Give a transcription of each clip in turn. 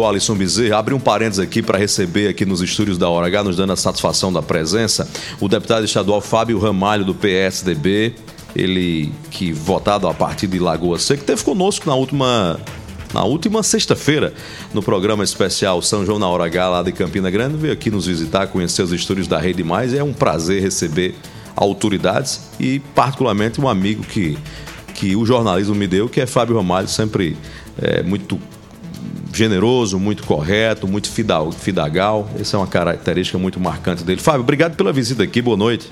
Alisson Bezerra, abre um parênteses aqui para receber aqui nos estúdios da Hora H, nos dando a satisfação da presença, o deputado estadual Fábio Ramalho, do PSDB, ele que votado a partir de Lagoa Seca, teve conosco na última na última sexta-feira, no programa especial São João na Hora H, lá de Campina Grande, veio aqui nos visitar, conhecer os estúdios da Rede Mais. É um prazer receber autoridades e, particularmente, um amigo que, que o jornalismo me deu, que é Fábio Ramalho, sempre é, muito generoso, muito correto, muito fidagal. Essa é uma característica muito marcante dele. Fábio, obrigado pela visita aqui. Boa noite.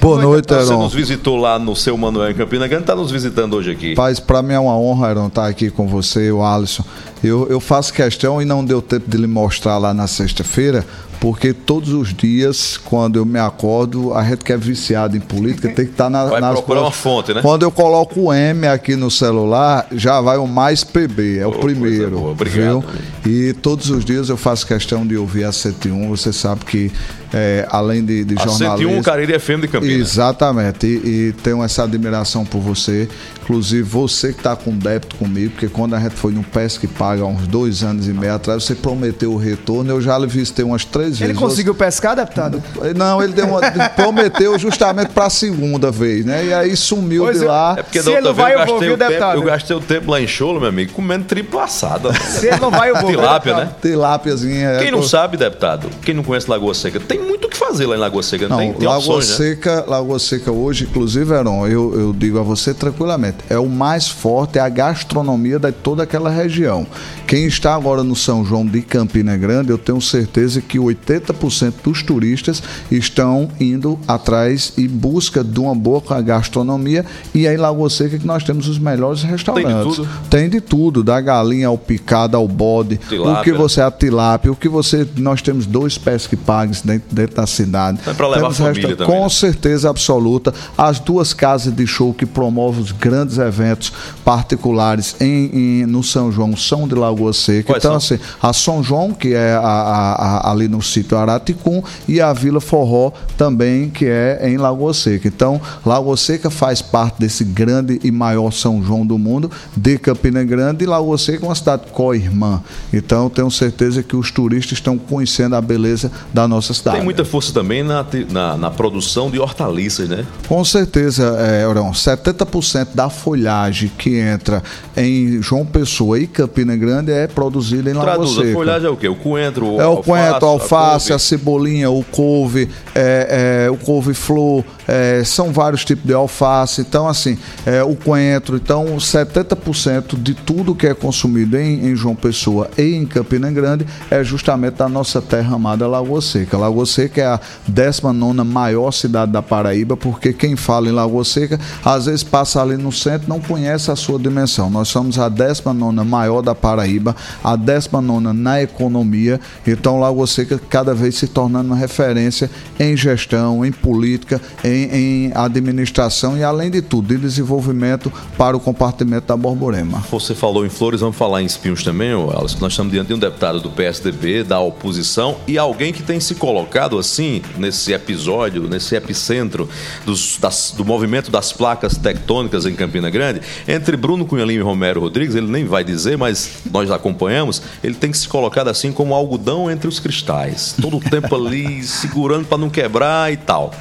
Boa Como noite, Heron. Você nos visitou lá no seu Manuel em Campina Grande, está nos visitando hoje aqui. Paz, para mim é uma honra, Heron, estar aqui com você, o Alisson. Eu, eu faço questão e não deu tempo de lhe mostrar lá na sexta-feira, porque todos os dias, quando eu me acordo, a gente que é viciado em política tem que estar tá na, vai nas procurar uma fonte, né? Quando eu coloco o M aqui no celular, já vai o mais PB, é o primeiro. Boa, obrigado. Viu? E todos os dias eu faço questão de ouvir a 101. Você sabe que é, além de, de a jornalista. 101 Cariri FM de Campinas. Exatamente. E, e, tenho essa admiração por você. Inclusive, você que está com débito comigo, porque quando a gente foi no Pesca e Paga, há uns dois anos e meio atrás, você prometeu o retorno. Eu já lhe visitei umas três vezes. Ele conseguiu pescar, deputado? Não, ele deu uma, prometeu justamente para a segunda vez, né? E aí sumiu pois de lá. É porque da outra vez eu gastei, o tempo, eu gastei o tempo lá em Cholo, meu amigo, comendo triplo assada. Se ele não vai, eu vou. Tilápia, né? Tilápiazinha. Quem não sabe, deputado, quem não conhece Lagoa Seca, tem muito que fazer lá em Lagoa Seca. Não, tem, tem Lagoa opções, Seca, né? Lagoa Seca hoje, inclusive, Heron, eu, eu digo a você tranquilamente, é o mais forte, é a gastronomia de toda aquela região. Quem está agora no São João de Campina Grande, eu tenho certeza que 80% dos turistas estão indo atrás e busca de uma boa gastronomia e aí em Lagoa Seca que nós temos os melhores restaurantes. Tem de tudo? Tem de tudo, da galinha ao picado, ao bode, tilápia. o que você a tilápia, o que você nós temos dois pesque pagues dentro, dentro da cidade. É para levar temos a família também. Com né? certeza absoluta, as duas casas de show que promovem os grandes eventos particulares em, em no São João são de Lagoa Seca. Quais então, são? assim, a São João, que é a, a, a, ali no sítio Araticum, e a Vila Forró também, que é em Lagoa Seca. Então, Lagoa Seca faz parte desse grande e maior São João do mundo, de Campina Grande, e Lagoa Seca é uma cidade co-irmã. Então, tenho certeza que os turistas estão conhecendo a beleza da nossa cidade. Tem muita força também na, na, na produção de hortaliças, né? Com certeza, é, Orão. 70% da folhagem que entra em João Pessoa e Campina Grande é produzida em Lagoa Traduz, Seca. a folhagem é o quê? O coentro, o É o coentro, a alface, a, a cebolinha, o couve, é, é, o couve-flor, é, são vários tipos de alface. Então, assim, é, o coentro. Então, 70% de tudo que é consumido em, em, João Pessoa e em Campina Grande é justamente da nossa terra amada Lagoa Seca. Lagoa Seca é a 19 maior cidade da Paraíba, porque quem fala em Lagoa Seca, às vezes passa ali no centro não conhece a sua dimensão. Nós somos a 19 maior da Paraíba, a 19 na economia. Então, Lagoa Seca cada vez se tornando referência em gestão, em política, em em, em, administração e, além de tudo, de desenvolvimento para o compartimento da Borborema. Você falou em Flores, vamos falar em Espinhos também, Alice, nós estamos diante de um deputado do PSDB, da oposição, e alguém que tem se colocado assim, nesse episódio, nesse epicentro dos, das, do movimento das placas tectônicas em Campina Grande, entre Bruno Cunhalinho e Romero Rodrigues, ele nem vai dizer, mas nós acompanhamos, ele tem se colocado assim como algodão entre os cristais, todo o tempo ali segurando para não quebrar e tal.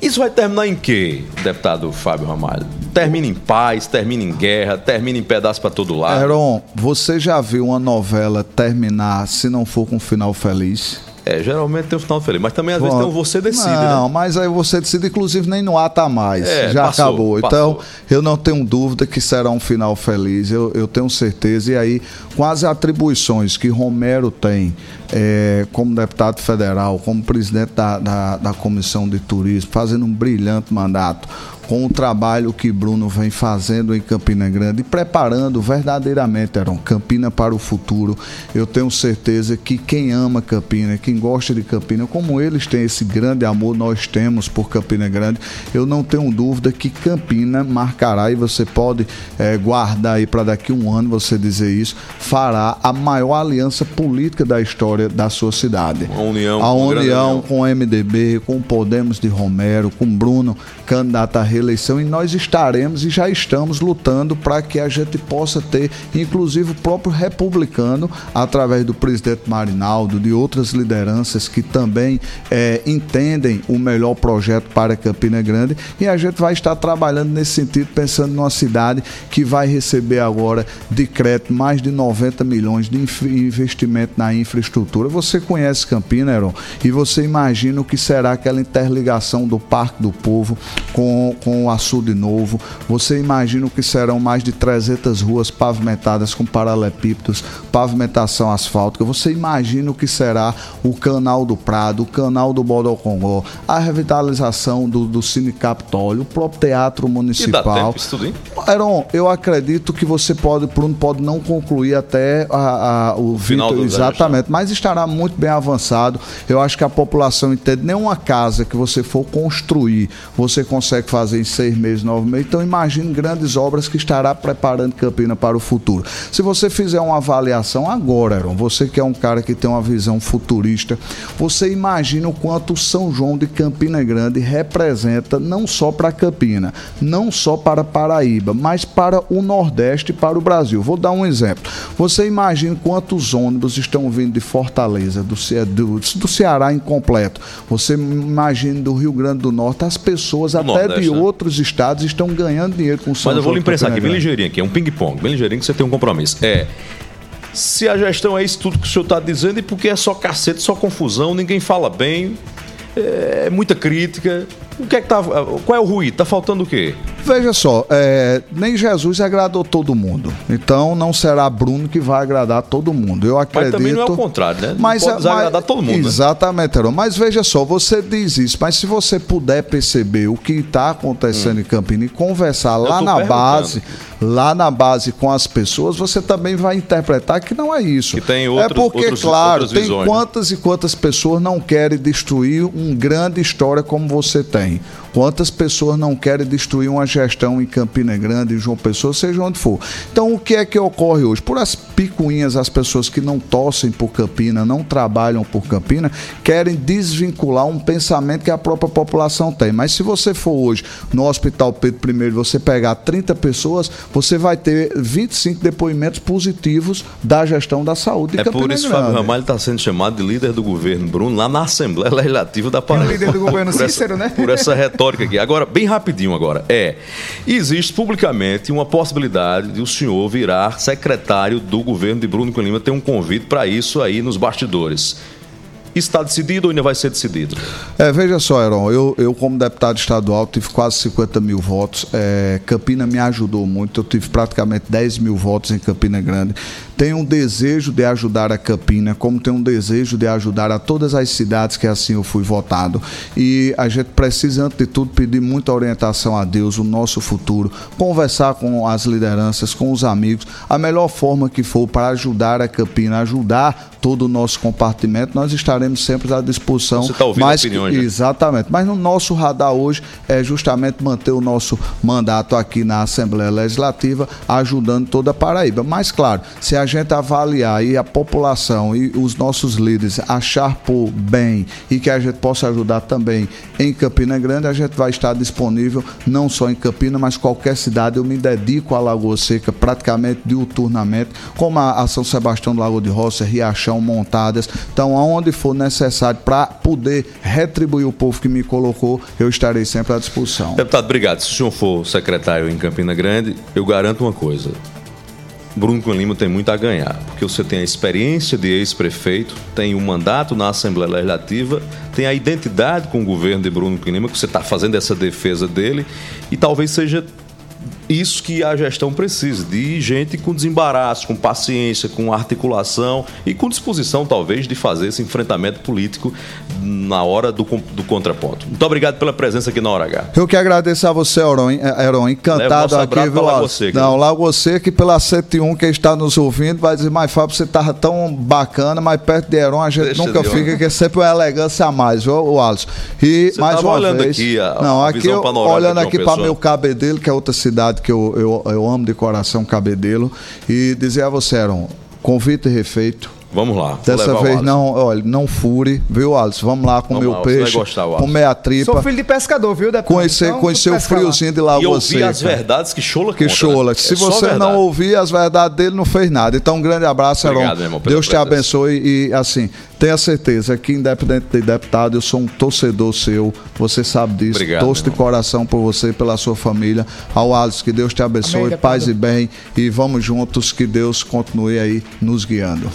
Isso vai terminar em quê, deputado Fábio Ramalho? Termina em paz, termina em guerra, termina em pedaço para todo lado? Heron, você já viu uma novela terminar se não for com um final feliz? É, geralmente tem um final feliz, mas também às Bom, vezes tem um você decide. Né? Não, né? mas aí você decide, inclusive nem no ar tá mais. É, já passou, acabou. Então, passou. eu não tenho dúvida que será um final feliz, eu, eu tenho certeza. E aí, com as atribuições que Romero tem é, como deputado federal, como presidente da, da, da Comissão de Turismo, fazendo um brilhante mandato com o trabalho que Bruno vem fazendo em Campina Grande e preparando verdadeiramente, Aaron, Campina para o futuro. Eu tenho certeza que quem ama Campina, quem gosta de Campina, como eles têm esse grande amor, nós temos por Campina Grande, eu não tenho dúvida que Campina marcará, e você pode é, guardar aí para daqui a um ano você dizer isso, fará a maior aliança política da história da sua cidade. A união, a união com o MDB, com o Podemos de Romero, com Bruno, candidato a reeleição e nós estaremos e já estamos lutando para que a gente possa ter, inclusive o próprio republicano, através do presidente Marinaldo, de outras lideranças que também é, entendem o melhor projeto para Campina Grande e a gente vai estar trabalhando nesse sentido, pensando numa cidade que vai receber agora de crédito mais de 90 milhões de investimento na infraestrutura. Você conhece Campina, Heron, e você imagina o que será aquela interligação do Parque do Povo com, com o açude novo. Você imagina o que serão mais de 300 ruas pavimentadas com paralelepípedos, pavimentação asfáltica. Você imagina o que será o canal do Prado, o canal do Bodocongó, a revitalização do, do Cine Capitólio, o próprio Teatro Municipal. Tempo? Heron, eu acredito que você pode, Bruno, pode não concluir até a, a, o final do Exatamente, mas estará muito bem avançado. Eu acho que a população entende. Nenhuma casa que você for construir, você consegue fazer em seis meses, nove meses. Então, imagine grandes obras que estará preparando Campina para o futuro. Se você fizer uma avaliação agora, Aaron, você que é um cara que tem uma visão futurista, você imagina o quanto o São João de Campina Grande representa não só para Campina, não só para Paraíba, mas para o Nordeste e para o Brasil. Vou dar um exemplo. Você imagina quantos ônibus estão vindo de Fortaleza, do, do, do Ceará incompleto. Você imagina do Rio Grande do Norte, as pessoas até Nordeste, de né? Outros estados estão ganhando dinheiro com o São Mas eu vou lhe impressar aqui, bem ligeirinho aqui, é um ping-pong, bem ligeirinho que você tem um compromisso. É se a gestão é isso tudo que o senhor está dizendo e porque é só cacete, só confusão, ninguém fala bem, é muita crítica. O que é que tá, qual é o ruído? Está faltando o quê? Veja só, é, nem Jesus agradou todo mundo. Então não será Bruno que vai agradar todo mundo. Eu acredito. Mas também não é o contrário, né? Não mas, pode desagradar todo mundo. Né? Exatamente, né? Mas veja só, você diz isso, mas se você puder perceber o que está acontecendo hum. em Campina e conversar lá na base, lá na base com as pessoas, você também vai interpretar que não é isso. Que tem outros, é porque, outros, claro, tem visões, né? quantas né? e quantas pessoas não querem destruir uma grande história como você tem. Quantas pessoas não querem destruir uma gestão em Campina Grande, em João Pessoa, seja onde for. Então, o que é que ocorre hoje? Por as picuinhas, as pessoas que não torcem por Campina, não trabalham por Campina, querem desvincular um pensamento que a própria população tem. Mas se você for hoje no Hospital Pedro I, você pegar 30 pessoas, você vai ter 25 depoimentos positivos da gestão da saúde de é Campina por isso que Fábio Ramalho está sendo chamado de líder do governo, Bruno, lá na Assembleia Legislativa da Paraíba. É o líder do governo Cícero, essa, né? Por essa retórica aqui. Agora, bem rapidinho agora. É, existe publicamente uma possibilidade de o senhor virar secretário do governo de Bruno Lima. Tem um convite para isso aí nos bastidores está decidido ou ainda vai ser decidido? É, veja só, Heron, eu, eu como deputado estadual tive quase 50 mil votos. É, Campina me ajudou muito, eu tive praticamente 10 mil votos em Campina Grande tem um desejo de ajudar a Campina, como tem um desejo de ajudar a todas as cidades que assim eu fui votado. E a gente precisa, antes de tudo, pedir muita orientação a Deus, o nosso futuro, conversar com as lideranças, com os amigos, a melhor forma que for para ajudar a Campina, ajudar todo o nosso compartimento, nós estaremos sempre à disposição. Você está ouvindo mas, opiniões, né? Exatamente. Mas no nosso radar hoje é justamente manter o nosso mandato aqui na Assembleia Legislativa, ajudando toda a Paraíba. Mas, claro, se a a gente avaliar e a população e os nossos líderes achar por bem e que a gente possa ajudar também em Campina Grande, a gente vai estar disponível não só em Campina, mas qualquer cidade. Eu me dedico à Lagoa Seca praticamente diuturnamente, como a, São Sebastião do Lago de Roça, Riachão, Montadas. Então, aonde for necessário para poder retribuir o povo que me colocou, eu estarei sempre à disposição. Deputado, obrigado. Se o senhor for secretário em Campina Grande, eu garanto uma coisa Bruno Cunha Lima tem muito a ganhar, porque você tem a experiência de ex-prefeito, tem o um mandato na Assembleia Legislativa, tem a identidade com o governo de Bruno Cunha Lima, que você está fazendo essa defesa dele, e talvez seja isso que a gestão precisa, de gente com desembaraço, com paciência, com articulação e com disposição, talvez, de fazer esse enfrentamento político na hora do, do contraponto. Muito obrigado pela presença aqui na Hora H. Eu que agradeço a você, Heron. Heron encantado aqui, viu? Lá você, Não, lá você que pela 101 que está nos ouvindo vai dizer, mas Fábio, você estava tão bacana, mas perto de Heron a gente Deixa nunca fica, que é sempre uma elegância a mais, viu, o Alisson? E você mais uma olhando vez, aqui a, não, a aqui eu, olhando aqui para meu cabedelo, que é outra cidade que eu, eu, eu amo de coração Cabedelo, e dizer a você, Aaron, convite refeito, Vamos lá. Dessa vez não, olha, não fure, viu, Alisson? Vamos lá comer o peixe, comer a tripa. Sou filho de pescador, viu, deputado? Conhecer, então, conhecer o friozinho de Lagoa E ouvir Seca. as verdades que Chola Que conta, Chola. Né? Se é você não ouvir as verdades dele, não fez nada. Então, um grande abraço, Obrigado, irmão, Deus te abençoe e, assim, tenha certeza que, independente de deputado, eu sou um torcedor seu. Você sabe disso. Obrigado, Torço de coração por você, pela sua família. Ao Alisson, que Deus te abençoe, Amém, paz e bem. E vamos juntos, que Deus continue aí nos guiando.